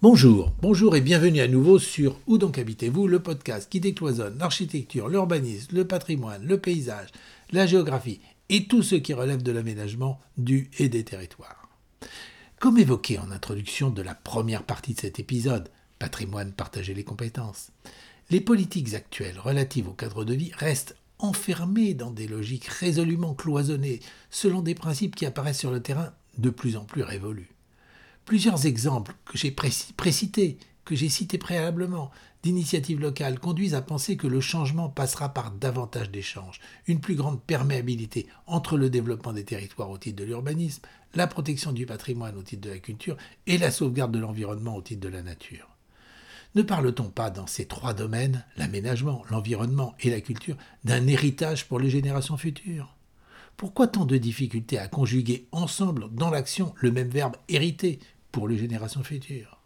Bonjour, bonjour et bienvenue à nouveau sur Où donc habitez-vous, le podcast qui décloisonne l'architecture, l'urbanisme, le patrimoine, le paysage, la géographie et tout ce qui relève de l'aménagement du et des territoires. Comme évoqué en introduction de la première partie de cet épisode, Patrimoine, partager les compétences, les politiques actuelles relatives au cadre de vie restent enfermées dans des logiques résolument cloisonnées selon des principes qui apparaissent sur le terrain de plus en plus révolus. Plusieurs exemples que j'ai précités, que j'ai cités préalablement, d'initiatives locales conduisent à penser que le changement passera par davantage d'échanges, une plus grande perméabilité entre le développement des territoires au titre de l'urbanisme, la protection du patrimoine au titre de la culture et la sauvegarde de l'environnement au titre de la nature. Ne parle-t-on pas dans ces trois domaines, l'aménagement, l'environnement et la culture, d'un héritage pour les générations futures? Pourquoi tant de difficultés à conjuguer ensemble dans l'action le même verbe hériter pour les générations futures.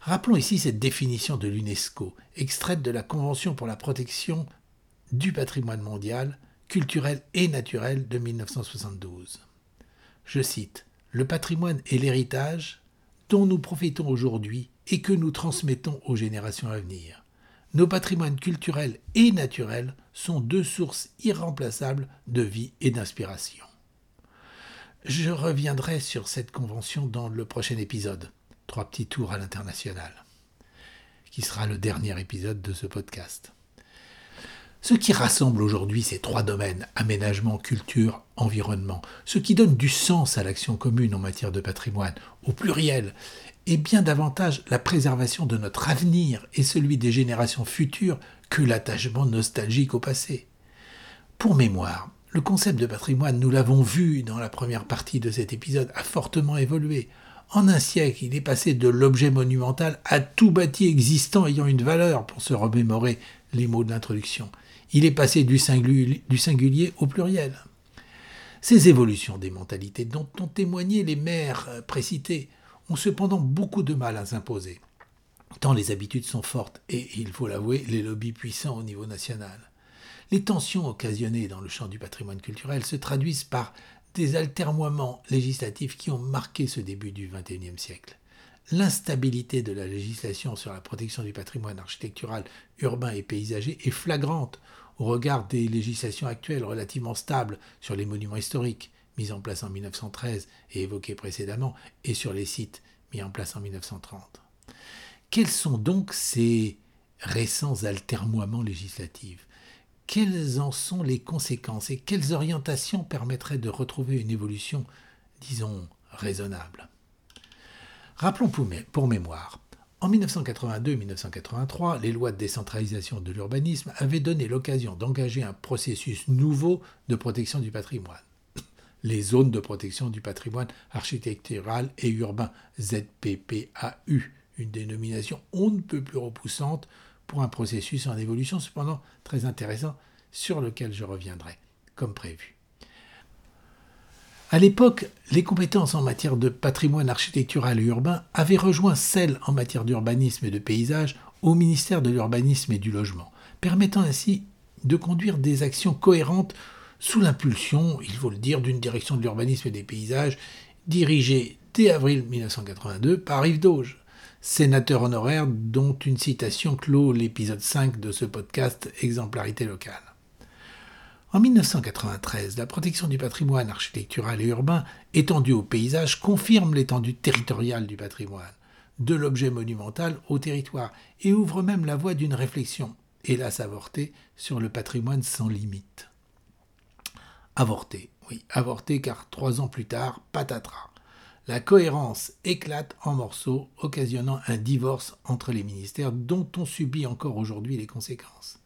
Rappelons ici cette définition de l'UNESCO, extraite de la Convention pour la protection du patrimoine mondial, culturel et naturel de 1972. Je cite, Le patrimoine est l'héritage dont nous profitons aujourd'hui et que nous transmettons aux générations à venir. Nos patrimoines culturels et naturels sont deux sources irremplaçables de vie et d'inspiration. Je reviendrai sur cette convention dans le prochain épisode, Trois petits tours à l'international, qui sera le dernier épisode de ce podcast. Ce qui rassemble aujourd'hui ces trois domaines, aménagement, culture, environnement, ce qui donne du sens à l'action commune en matière de patrimoine, au pluriel, est bien davantage la préservation de notre avenir et celui des générations futures que l'attachement nostalgique au passé. Pour mémoire, le concept de patrimoine, nous l'avons vu dans la première partie de cet épisode, a fortement évolué. En un siècle, il est passé de l'objet monumental à tout bâti existant ayant une valeur, pour se remémorer les mots de l'introduction. Il est passé du singulier, au pluriel. Ces évolutions des mentalités dont ont témoigné les maires précités ont cependant beaucoup de mal à s'imposer, tant les habitudes sont fortes et, il faut l'avouer, les lobbies puissants au niveau national. Les tensions occasionnées dans le champ du patrimoine culturel se traduisent par des altermoiements législatifs qui ont marqué ce début du XXIe siècle. L'instabilité de la législation sur la protection du patrimoine architectural, urbain et paysager est flagrante au regard des législations actuelles relativement stables sur les monuments historiques, mis en place en 1913 et évoqués précédemment, et sur les sites mis en place en 1930. Quels sont donc ces récents altermoiements législatifs? Quelles en sont les conséquences et quelles orientations permettraient de retrouver une évolution, disons, raisonnable? Rappelons pour, mémoire, en 1982-1983, les lois de décentralisation de l'urbanisme avaient donné l'occasion d'engager un processus nouveau de protection du patrimoine. Les zones de protection du patrimoine architectural et urbain, ZPPAU, une dénomination on ne peut plus repoussante pour un processus en évolution cependant très intéressant sur lequel je reviendrai, comme prévu. À l'époque, les compétences en matière de patrimoine architectural et urbain avaient rejoint celles en matière d'urbanisme et de paysage au ministère de l'Urbanisme et du Logement, permettant ainsi de conduire des actions cohérentes sous l'impulsion, il faut le dire, d'une direction de l'urbanisme et des paysages dirigée dès avril 1982 par Yves Dauge sénateur honoraire, dont une citation clôt l'épisode 5 de ce podcast Exemplarité locale. En 1993, la protection du patrimoine architectural et urbain étendue au paysage confirme l'étendue territoriale du patrimoine, de l'objet monumental au territoire, et ouvre même la voie d'une réflexion, hélas avortée, sur le patrimoine sans limite. Avortée, oui, avortée car trois ans plus tard, patatras la cohérence éclate en morceaux, occasionnant un divorce entre les ministères dont on subit encore aujourd'hui les conséquences.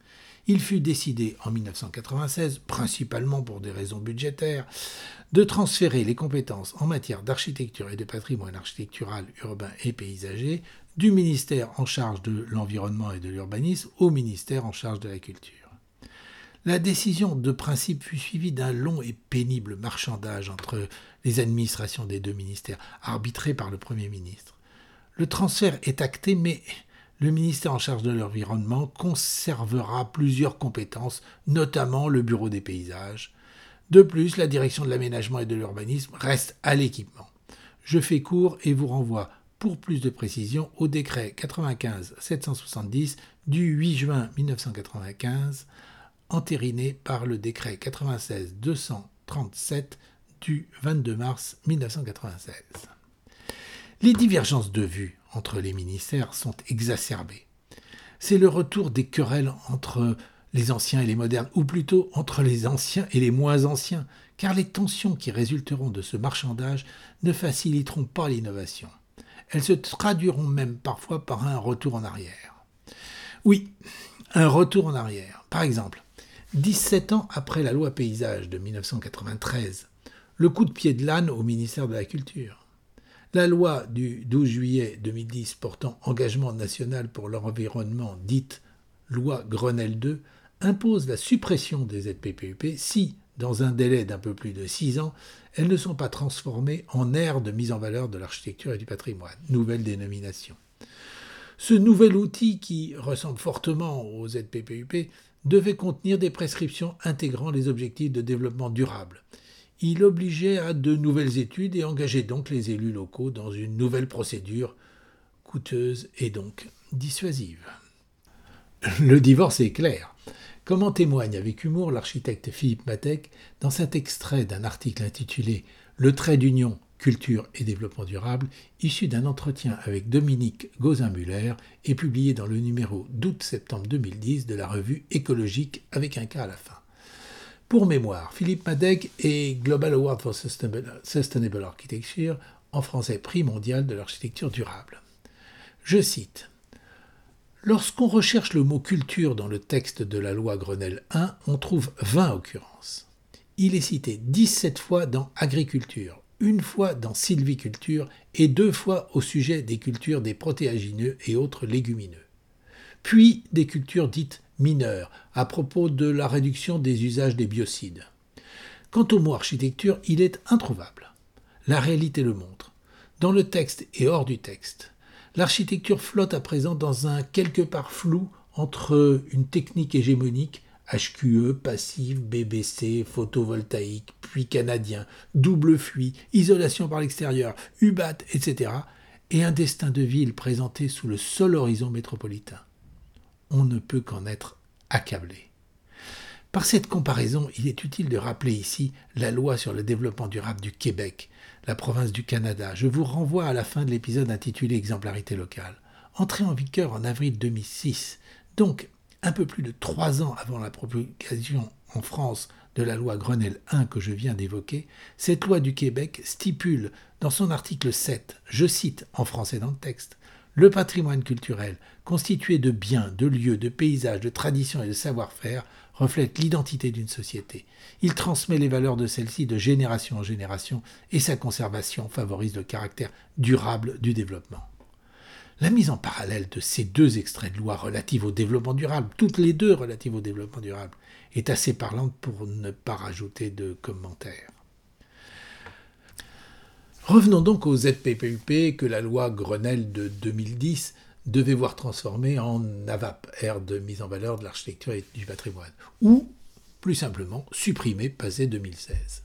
Il fut décidé en 1996, principalement pour des raisons budgétaires, de transférer les compétences en matière d'architecture et de patrimoine architectural, urbain et paysager du ministère en charge de l'environnement et de l'urbanisme au ministère en charge de la culture. La décision de principe fut suivie d'un long et pénible marchandage entre les administrations des deux ministères, arbitré par le Premier ministre. Le transfert est acté, mais le ministère en charge de l'environnement conservera plusieurs compétences, notamment le Bureau des paysages. De plus, la direction de l'aménagement et de l'urbanisme reste à l'équipement. Je fais court et vous renvoie pour plus de précision au décret 95-770 du 8 juin 1995, entériné par le décret 96-237 du 22 mars 1996. Les divergences de vues entre les ministères sont exacerbées. C'est le retour des querelles entre les anciens et les modernes, ou plutôt entre les anciens et les moins anciens, car les tensions qui résulteront de ce marchandage ne faciliteront pas l'innovation. Elles se traduiront même parfois par un retour en arrière. Oui, un retour en arrière. Par exemple, 17 ans après la loi paysage de 1993, le coup de pied de l'âne au ministère de la Culture. La loi du 12 juillet 2010 portant engagement national pour l'environnement, dite loi Grenelle 2, impose la suppression des ZPPUP si, dans un délai d'un peu plus de six ans, elles ne sont pas transformées en aires de mise en valeur de l'architecture et du patrimoine, nouvelle dénomination. Ce nouvel outil, qui ressemble fortement au ZPPUP, devait contenir des prescriptions intégrant les objectifs de développement durable. Il obligeait à de nouvelles études et engageait donc les élus locaux dans une nouvelle procédure coûteuse et donc dissuasive. Le divorce est clair. Comme en témoigne avec humour l'architecte Philippe Matek dans cet extrait d'un article intitulé Le trait d'union, culture et développement durable, issu d'un entretien avec Dominique Gauzin-Muller et publié dans le numéro d'août-septembre 2010 de la revue Écologique avec un cas à la fin. Pour mémoire, Philippe Madec est Global Award for Sustainable Architecture, en français prix mondial de l'architecture durable. Je cite Lorsqu'on recherche le mot culture dans le texte de la loi Grenelle 1, on trouve 20 occurrences. Il est cité 17 fois dans agriculture, une fois dans sylviculture et deux fois au sujet des cultures des protéagineux et autres légumineux. Puis des cultures dites mineures, à propos de la réduction des usages des biocides. Quant au mot architecture, il est introuvable. La réalité le montre, dans le texte et hors du texte l'architecture flotte à présent dans un quelque part flou entre une technique hégémonique, HQE, passive, BBC, photovoltaïque, puits canadien, double fuit, isolation par l'extérieur, UBAT, etc., et un destin de ville présenté sous le seul horizon métropolitain. On ne peut qu'en être accablé. Par cette comparaison, il est utile de rappeler ici la loi sur le développement durable du Québec, la province du Canada. Je vous renvoie à la fin de l'épisode intitulé Exemplarité locale. Entrée en vigueur en avril 2006, donc un peu plus de trois ans avant la promulgation en France de la loi Grenelle 1 que je viens d'évoquer, cette loi du Québec stipule dans son article 7, je cite en français dans le texte, le patrimoine culturel, constitué de biens, de lieux, de paysages, de traditions et de savoir-faire, reflète l'identité d'une société. Il transmet les valeurs de celle-ci de génération en génération et sa conservation favorise le caractère durable du développement. La mise en parallèle de ces deux extraits de loi relatifs au développement durable, toutes les deux relatives au développement durable, est assez parlante pour ne pas rajouter de commentaires. Revenons donc aux ZPPUP que la loi Grenelle de 2010 devait voir transformer en AVAP, aire de mise en valeur de l'architecture et du patrimoine, ou, plus simplement, supprimer passé 2016.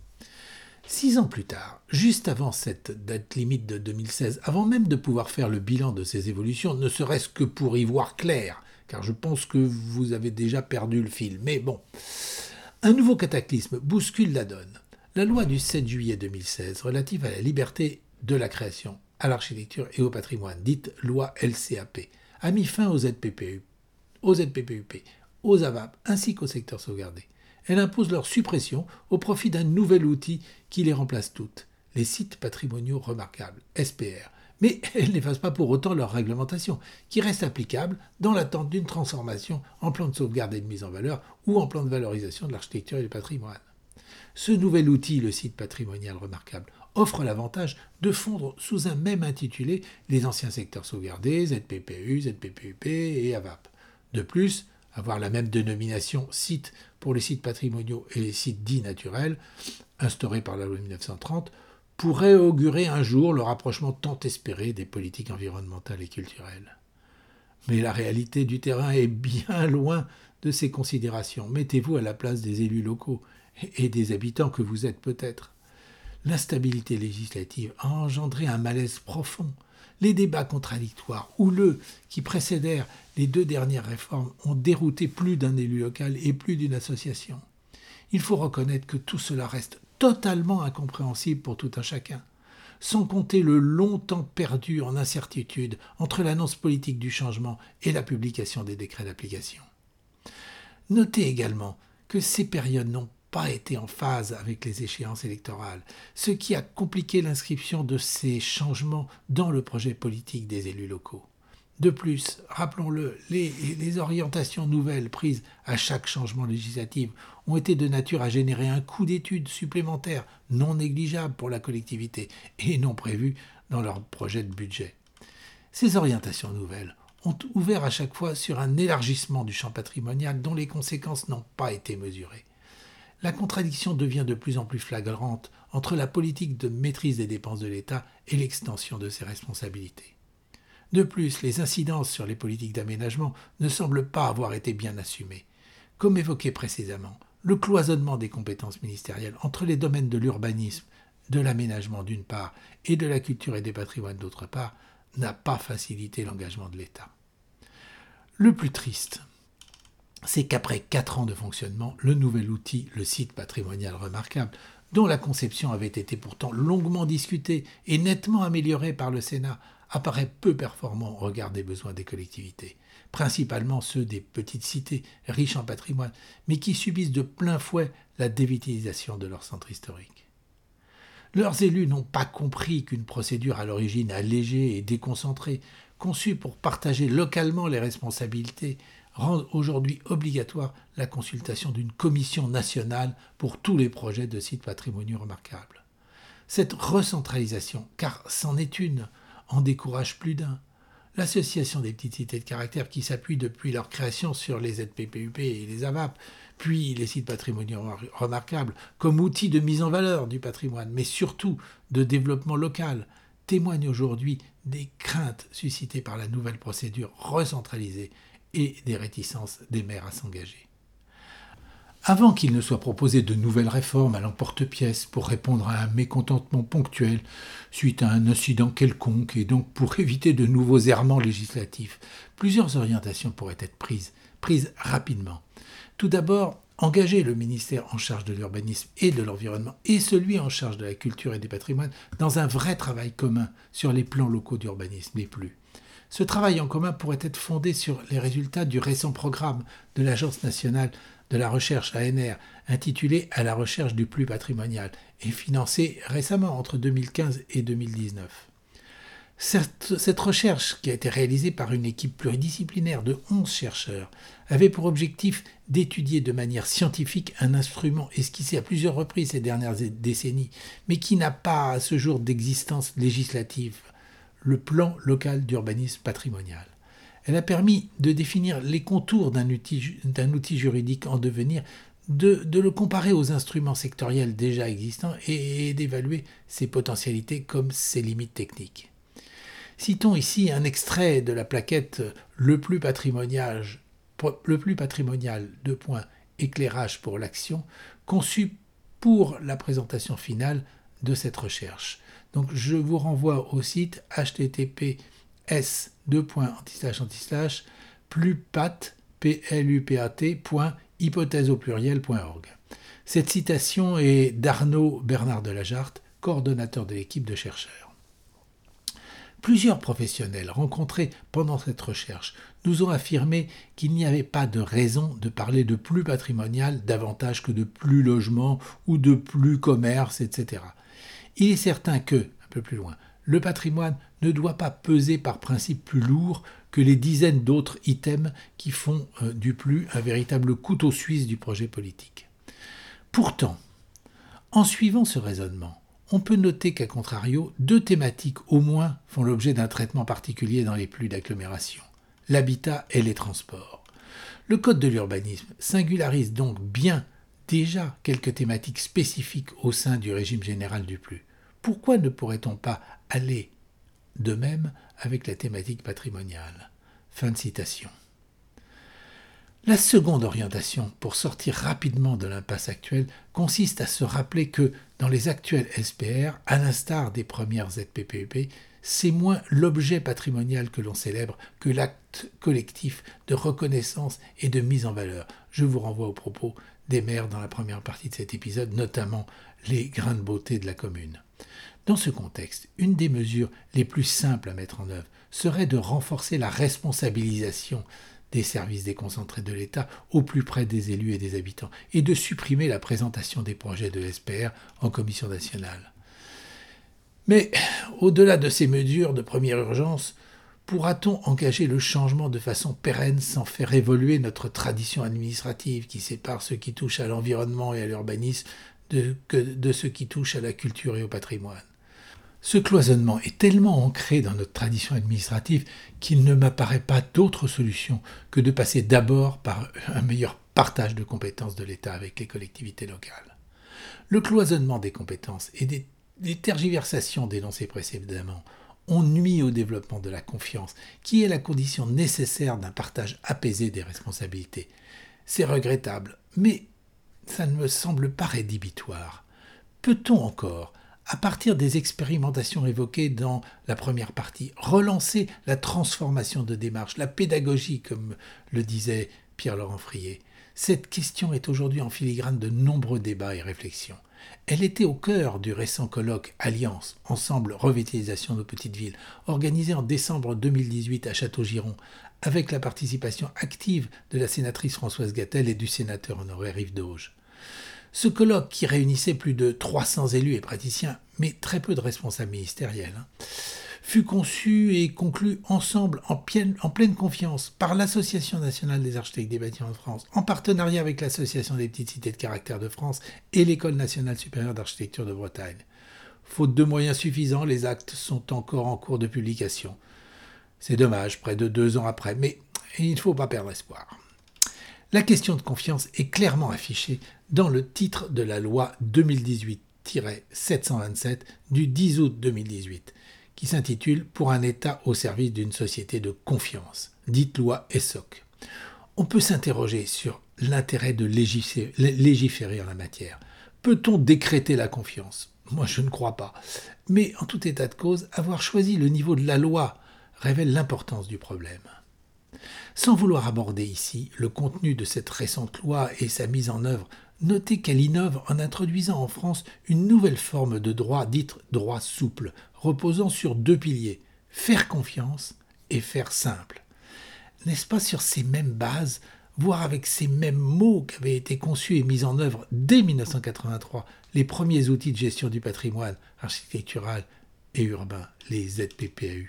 Six ans plus tard, juste avant cette date limite de 2016, avant même de pouvoir faire le bilan de ces évolutions, ne serait-ce que pour y voir clair, car je pense que vous avez déjà perdu le fil. Mais bon, un nouveau cataclysme bouscule la donne. La loi du 7 juillet 2016 relative à la liberté de la création à l'architecture et au patrimoine, dite loi LCAP, a mis fin aux ZPPU, aux ZPPUP, aux AVAP ainsi qu'aux secteurs sauvegardés. Elle impose leur suppression au profit d'un nouvel outil qui les remplace toutes, les sites patrimoniaux remarquables, SPR. Mais elle n'efface pas pour autant leur réglementation, qui reste applicable dans l'attente d'une transformation en plan de sauvegarde et de mise en valeur ou en plan de valorisation de l'architecture et du patrimoine. Ce nouvel outil, le site patrimonial remarquable, offre l'avantage de fondre sous un même intitulé les anciens secteurs sauvegardés, ZPPU, ZPPUP et AVAP. De plus, avoir la même dénomination site pour les sites patrimoniaux et les sites dits naturels, instaurés par la loi de 1930, pourrait augurer un jour le rapprochement tant espéré des politiques environnementales et culturelles. Mais la réalité du terrain est bien loin de ces considérations. Mettez-vous à la place des élus locaux et des habitants que vous êtes peut-être. L'instabilité législative a engendré un malaise profond. Les débats contradictoires, houleux, qui précédèrent les deux dernières réformes, ont dérouté plus d'un élu local et plus d'une association. Il faut reconnaître que tout cela reste totalement incompréhensible pour tout un chacun, sans compter le long temps perdu en incertitude entre l'annonce politique du changement et la publication des décrets d'application. Notez également que ces périodes n'ont été en phase avec les échéances électorales, ce qui a compliqué l'inscription de ces changements dans le projet politique des élus locaux. De plus, rappelons-le, les, les, orientations nouvelles prises à chaque changement législatif ont été de nature à générer un coût d'études supplémentaire non négligeable pour la collectivité et non prévu dans leur projet de budget. Ces orientations nouvelles ont ouvert à chaque fois sur un élargissement du champ patrimonial dont les conséquences n'ont pas été mesurées. La contradiction devient de plus en plus flagrante entre la politique de maîtrise des dépenses de l'État et l'extension de ses responsabilités. De plus, les incidences sur les politiques d'aménagement ne semblent pas avoir été bien assumées. Comme évoqué précédemment, le cloisonnement des compétences ministérielles entre les domaines de l'urbanisme, de l'aménagement d'une part et de la culture et des patrimoines d'autre part n'a pas facilité l'engagement de l'État. Le plus triste, c'est qu'après quatre ans de fonctionnement, le nouvel outil, le site patrimonial remarquable, dont la conception avait été pourtant longuement discutée et nettement améliorée par le Sénat, apparaît peu performant au regard des besoins des collectivités, principalement ceux des petites cités riches en patrimoine, mais qui subissent de plein fouet la dévitalisation de leur centre historique. Leurs élus n'ont pas compris qu'une procédure à l'origine allégée et déconcentrée conçu pour partager localement les responsabilités, rend aujourd'hui obligatoire la consultation d'une commission nationale pour tous les projets de sites patrimoniaux remarquables. Cette recentralisation, car c'en est une, en décourage plus d'un. L'association des petites cités de caractère qui s'appuie depuis leur création sur les ZPPUP et les AVAP, puis les sites patrimoniaux remarquables, comme outil de mise en valeur du patrimoine, mais surtout de développement local, témoigne aujourd'hui des craintes suscitées par la nouvelle procédure recentralisée et des réticences des maires à s'engager. Avant qu'il ne soit proposé de nouvelles réformes à l'emporte-pièce pour répondre à un mécontentement ponctuel suite à un incident quelconque et donc pour éviter de nouveaux errements législatifs, plusieurs orientations pourraient être prises, prises rapidement. Tout d'abord, engager le ministère en charge de l'urbanisme et de l'environnement et celui en charge de la culture et des patrimoines dans un vrai travail commun sur les plans locaux d'urbanisme les plus. Ce travail en commun pourrait être fondé sur les résultats du récent programme de l'Agence nationale de la recherche ANR intitulé À la recherche du plus patrimonial et financé récemment entre 2015 et 2019. Cette, recherche, qui a été réalisée par une équipe pluridisciplinaire de 11 chercheurs, avait pour objectif d'étudier de manière scientifique un instrument esquissé à plusieurs reprises ces dernières décennies, mais qui n'a pas à ce jour d'existence législative, le plan local d'urbanisme patrimonial. Elle a permis de définir les contours d'un outil, juridique en devenir, de, de, le comparer aux instruments sectoriels déjà existants et d'évaluer ses potentialités comme ses limites techniques. Citons ici un extrait de la plaquette Le plus patrimonial, le plus patrimonial de points éclairage pour l'action, conçu pour la présentation finale de cette recherche. Donc je vous renvoie au site https hypothèse au pluriel.org. Cette citation est d'Arnaud Bernard de Lajarte, coordonnateur de l'équipe de chercheurs. Plusieurs professionnels rencontrés pendant cette recherche nous ont affirmé qu'il n'y avait pas de raison de parler de plus patrimonial davantage que de plus logement ou de plus commerce, etc. Il est certain que, un peu plus loin, le patrimoine ne doit pas peser par principe plus lourd que les dizaines d'autres items qui font euh, du plus un véritable couteau suisse du projet politique. Pourtant, en suivant ce raisonnement, on peut noter qu'à contrario, deux thématiques au moins font l'objet d'un traitement particulier dans les plus d'agglomération l'habitat et les transports. Le Code de l'urbanisme singularise donc bien déjà quelques thématiques spécifiques au sein du régime général du plus. Pourquoi ne pourrait-on pas aller de même avec la thématique patrimoniale? Fin de citation. La seconde orientation, pour sortir rapidement de l'impasse actuelle, consiste à se rappeler que, dans les actuels SPR, à l'instar des premières ZPPEP, c'est moins l'objet patrimonial que l'on célèbre que l'acte collectif de reconnaissance et de mise en valeur. Je vous renvoie aux propos des maires dans la première partie de cet épisode, notamment les grains de beauté de la commune. Dans ce contexte, une des mesures les plus simples à mettre en œuvre serait de renforcer la responsabilisation des services déconcentrés de l'État au plus près des élus et des habitants, et de supprimer la présentation des projets de l'SPR en commission nationale. Mais au-delà de ces mesures de première urgence, pourra-t-on engager le changement de façon pérenne sans faire évoluer notre tradition administrative qui sépare ce qui touche à l'environnement et à l'urbanisme de, de ce qui touche à la culture et au patrimoine? Ce cloisonnement est tellement ancré dans notre tradition administrative qu'il ne m'apparaît pas d'autre solution que de passer d'abord par un meilleur partage de compétences de l'État avec les collectivités locales. Le cloisonnement des compétences et des, tergiversations dénoncées précédemment ont nuit au développement de la confiance, qui est la condition nécessaire d'un partage apaisé des responsabilités. C'est regrettable, mais ça ne me semble pas rédhibitoire. Peut-on encore à partir des expérimentations évoquées dans la première partie, relancer la transformation de démarche, la pédagogie, comme le disait Pierre-Laurent Frier. Cette question est aujourd'hui en filigrane de nombreux débats et réflexions. Elle était au cœur du récent colloque Alliance, Ensemble Revitalisation de petites villes, organisé en décembre 2018 à Château-Giron, avec la participation active de la sénatrice Françoise Gattel et du sénateur honoraire Yves Dauge. Ce colloque, qui réunissait plus de 300 élus et praticiens, mais très peu de responsables ministériels, hein, fut conçu et conclu ensemble en pleine, en pleine confiance par l'Association nationale des architectes des bâtiments de France, en partenariat avec l'Association des petites cités de caractère de France et l'École nationale supérieure d'architecture de Bretagne. Faute de moyens suffisants, les actes sont encore en cours de publication. C'est dommage, près de deux ans après, mais il ne faut pas perdre espoir. La question de confiance est clairement affichée dans le titre de la loi 2018-727 du 10 août 2018, qui s'intitule Pour un État au service d'une société de confiance, dite loi ESSOC. On peut s'interroger sur l'intérêt de légiférer en la matière. Peut-on décréter la confiance? Moi, je ne crois pas. Mais en tout état de cause, avoir choisi le niveau de la loi révèle l'importance du problème. Sans vouloir aborder ici le contenu de cette récente loi et sa mise en œuvre, notez qu'elle innove en introduisant en France une nouvelle forme de droit dite droit souple, reposant sur deux piliers, faire confiance et faire simple. N'est-ce pas sur ces mêmes bases, voire avec ces mêmes mots qu'avaient été conçus et mis en œuvre dès 1983 les premiers outils de gestion du patrimoine architectural et urbain, les ZPPAU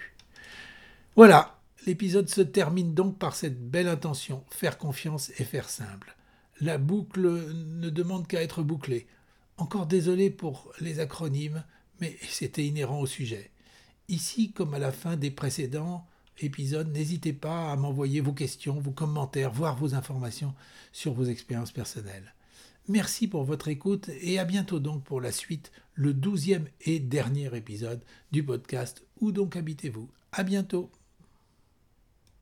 Voilà, L'épisode se termine donc par cette belle intention, faire confiance et faire simple. La boucle ne demande qu'à être bouclée. Encore désolé pour les acronymes, mais c'était inhérent au sujet. Ici, comme à la fin des précédents épisodes, n'hésitez pas à m'envoyer vos questions, vos commentaires, voire vos informations sur vos expériences personnelles. Merci pour votre écoute et à bientôt donc pour la suite, le douzième et dernier épisode du podcast Où donc habitez-vous? À bientôt